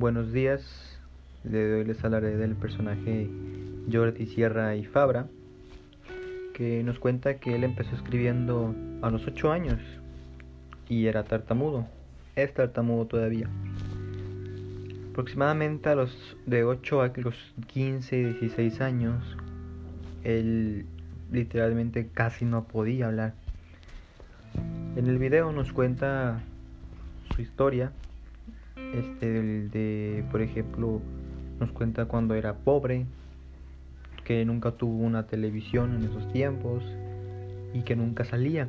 Buenos días, le doy les hablaré del personaje Jordi Sierra y Fabra, que nos cuenta que él empezó escribiendo a los 8 años y era tartamudo, es tartamudo todavía. Aproximadamente a los de 8 a los 15, 16 años, él literalmente casi no podía hablar. En el video nos cuenta su historia este de por ejemplo nos cuenta cuando era pobre que nunca tuvo una televisión en esos tiempos y que nunca salía.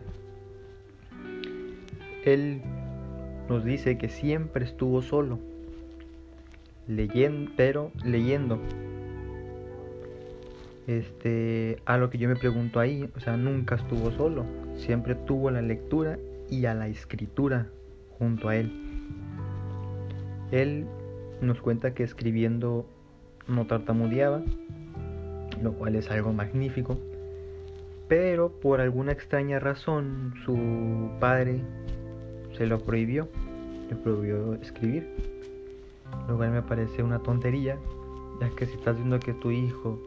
Él nos dice que siempre estuvo solo leyendo pero leyendo. Este a lo que yo me pregunto ahí o sea nunca estuvo solo siempre tuvo la lectura y a la escritura junto a él. Él nos cuenta que escribiendo no tartamudeaba, lo cual es algo magnífico, pero por alguna extraña razón su padre se lo prohibió, le prohibió escribir, lo cual me parece una tontería, ya que si estás viendo que tu hijo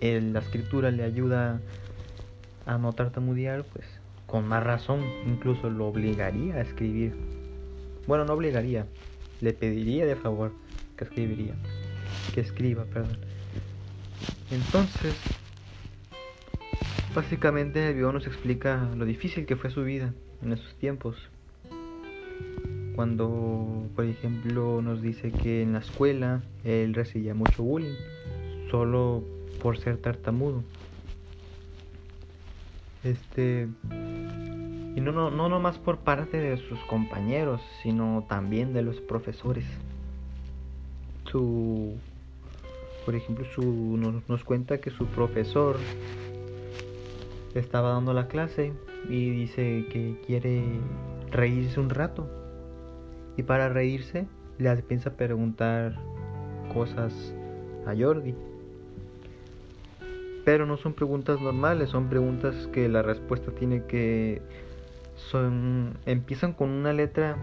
la escritura le ayuda a no tartamudear, pues con más razón incluso lo obligaría a escribir. Bueno, no obligaría, le pediría de favor que escribiría, que escriba, perdón. Entonces, básicamente el video nos explica lo difícil que fue su vida en esos tiempos. Cuando, por ejemplo, nos dice que en la escuela él recibía mucho bullying solo por ser tartamudo. Este y no, no, no nomás por parte de sus compañeros, sino también de los profesores. Su, por ejemplo, su, nos, nos cuenta que su profesor estaba dando la clase y dice que quiere reírse un rato. Y para reírse le piensa preguntar cosas a Jordi. Pero no son preguntas normales, son preguntas que la respuesta tiene que son empiezan con una letra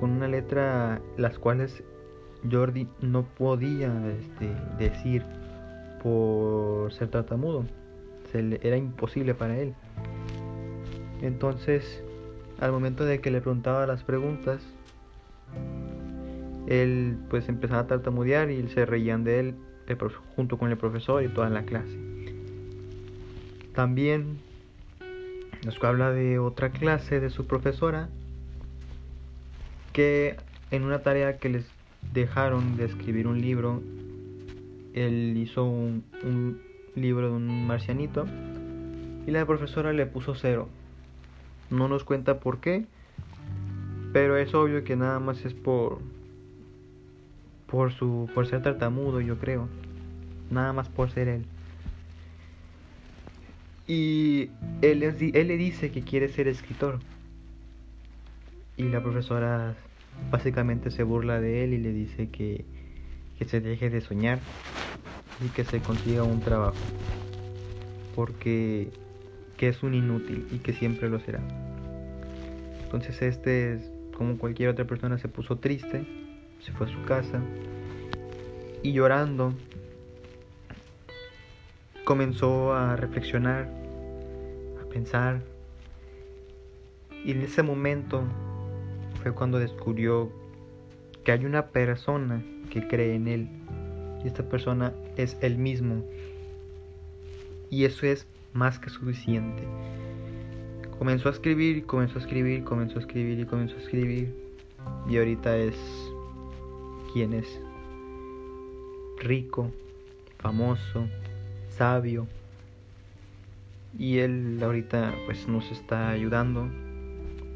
con una letra las cuales Jordi no podía este, decir por ser tartamudo. Se era imposible para él. Entonces al momento de que le preguntaba las preguntas él pues empezaba a tartamudear y se reían de él junto con el profesor y toda la clase. También nos habla de otra clase de su profesora que en una tarea que les dejaron de escribir un libro, él hizo un, libro de un marcianito y la profesora le puso cero. No nos cuenta por qué, pero es obvio que nada más es por por su por ser tartamudo, yo creo. Nada más por ser él. Y él, él le dice que quiere ser escritor. Y la profesora básicamente se burla de él y le dice que, que se deje de soñar y que se consiga un trabajo. Porque que es un inútil y que siempre lo será. Entonces este, como cualquier otra persona, se puso triste, se fue a su casa y llorando comenzó a reflexionar, a pensar. Y en ese momento fue cuando descubrió que hay una persona que cree en él. Y esta persona es él mismo. Y eso es más que suficiente. Comenzó a escribir, comenzó a escribir, comenzó a escribir y comenzó a escribir. Y ahorita es quien es. Rico, famoso, sabio. Y él ahorita pues nos está ayudando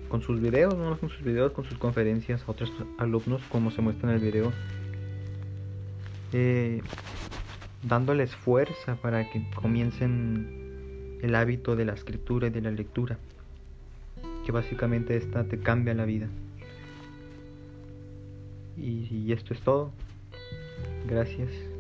con sus videos, no con sus videos, con sus conferencias a otros alumnos como se muestra en el video. Eh, dándoles fuerza para que comiencen el hábito de la escritura y de la lectura. Que básicamente esta te cambia la vida. y esto es todo. Gracias.